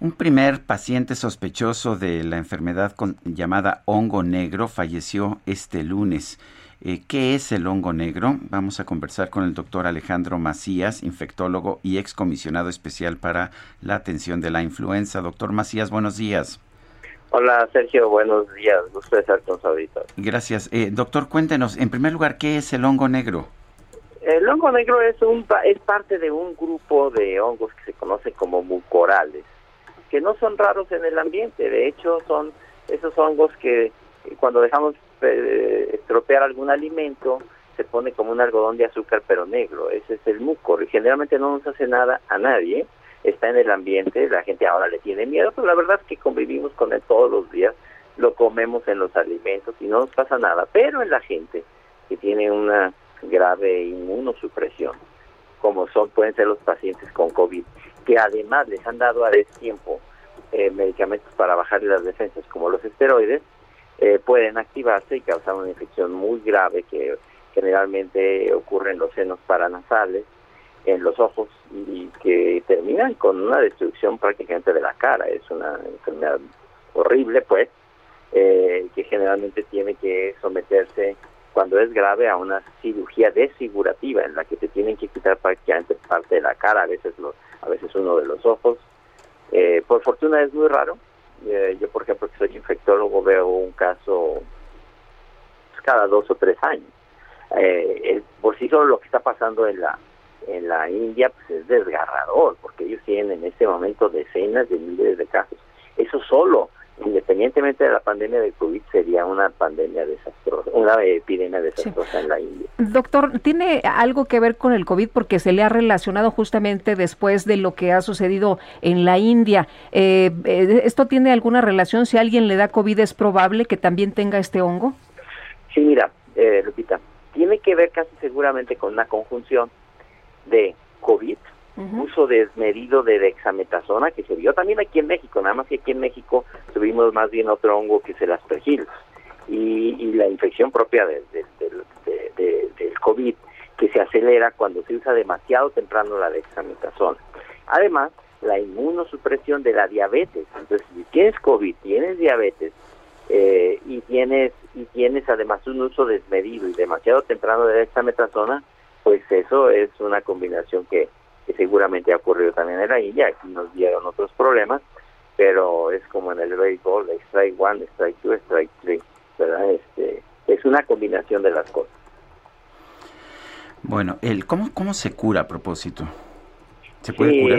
Un primer paciente sospechoso de la enfermedad con, llamada hongo negro falleció este lunes. Eh, ¿Qué es el hongo negro? Vamos a conversar con el doctor Alejandro Macías, infectólogo y excomisionado especial para la atención de la influenza. Doctor Macías, buenos días. Hola Sergio, buenos días. Gusto de estar con su. Gracias. Eh, doctor, cuéntenos, en primer lugar, ¿qué es el hongo negro? El hongo negro es, un, es parte de un grupo de hongos que se conoce como mucorales, que no son raros en el ambiente. De hecho, son esos hongos que cuando dejamos eh, estropear algún alimento, se pone como un algodón de azúcar pero negro, ese es el mucor y generalmente no nos hace nada a nadie, está en el ambiente, la gente ahora le tiene miedo, pero la verdad es que convivimos con él todos los días, lo comemos en los alimentos y no nos pasa nada, pero en la gente que tiene una grave inmunosupresión, como son pueden ser los pacientes con COVID, que además les han dado a destiempo eh, medicamentos para bajar las defensas como los esteroides, eh, pueden activarse y causar una infección muy grave que generalmente ocurre en los senos paranasales, en los ojos y que terminan con una destrucción prácticamente de la cara. Es una enfermedad horrible, pues, eh, que generalmente tiene que someterse cuando es grave a una cirugía desfigurativa en la que te tienen que quitar prácticamente parte de la cara, a veces a veces uno de los ojos. Eh, por fortuna es muy raro, eh, yo, por ejemplo, que soy infectólogo, veo un caso pues, cada dos o tres años. Eh, por sí solo lo que está pasando en la en la India pues es desgarrador, porque ellos tienen en este momento decenas de miles de casos. Eso solo independientemente de la pandemia de COVID, sería una pandemia desastrosa, una epidemia desastrosa en la India. Doctor, ¿tiene algo que ver con el COVID? Porque se le ha relacionado justamente después de lo que ha sucedido en la India. Eh, eh, ¿Esto tiene alguna relación? Si alguien le da COVID, ¿es probable que también tenga este hongo? Sí, mira, eh, Lupita, tiene que ver casi seguramente con una conjunción de COVID, uso desmedido de dexametasona que se vio también aquí en México, nada más que aquí en México tuvimos más bien otro hongo que es el aspergillus y, y la infección propia del COVID que se acelera cuando se usa demasiado temprano la dexametasona. Además, la inmunosupresión de la diabetes. Entonces, si tienes COVID, tienes diabetes eh, y tienes y tienes además un uso desmedido y demasiado temprano de dexametasona, pues eso es una combinación que que seguramente ha ocurrido también en la India, aquí nos dieron otros problemas, pero es como en el béisbol, strike one, strike two, strike three, ¿verdad? Este, es una combinación de las cosas. Bueno, el, ¿cómo, ¿cómo se cura a propósito? ¿Se puede curar?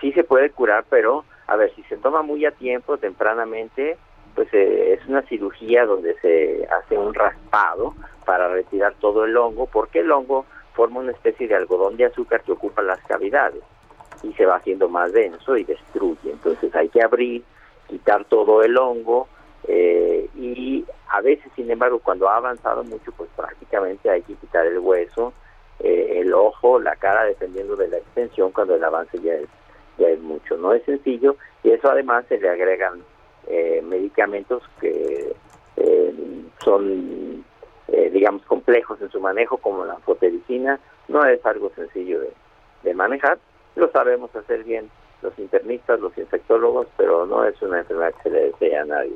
Sí se puede curar, pero a ver, si se toma muy a tiempo, tempranamente, pues eh, es una cirugía donde se hace un raspado para retirar todo el hongo, porque el hongo forma una especie de algodón de azúcar que ocupa las cavidades y se va haciendo más denso y destruye. Entonces hay que abrir, quitar todo el hongo eh, y a veces, sin embargo, cuando ha avanzado mucho, pues prácticamente hay que quitar el hueso, eh, el ojo, la cara, dependiendo de la extensión, cuando el avance ya es, ya es mucho. No es sencillo y eso además se le agregan eh, medicamentos que son eh, digamos, complejos en su manejo, como la fotericina, no es algo sencillo de, manejar. Lo sabemos hacer bien los internistas, los infectólogos, pero no es una enfermedad que se le desea a nadie.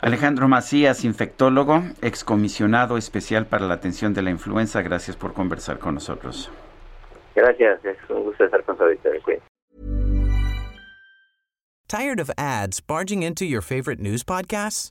Alejandro Macías, infectólogo, excomisionado especial para la atención de la influenza, gracias por conversar con nosotros. Gracias, es un gusto estar con su Tired of ads barging into your favorite news podcasts?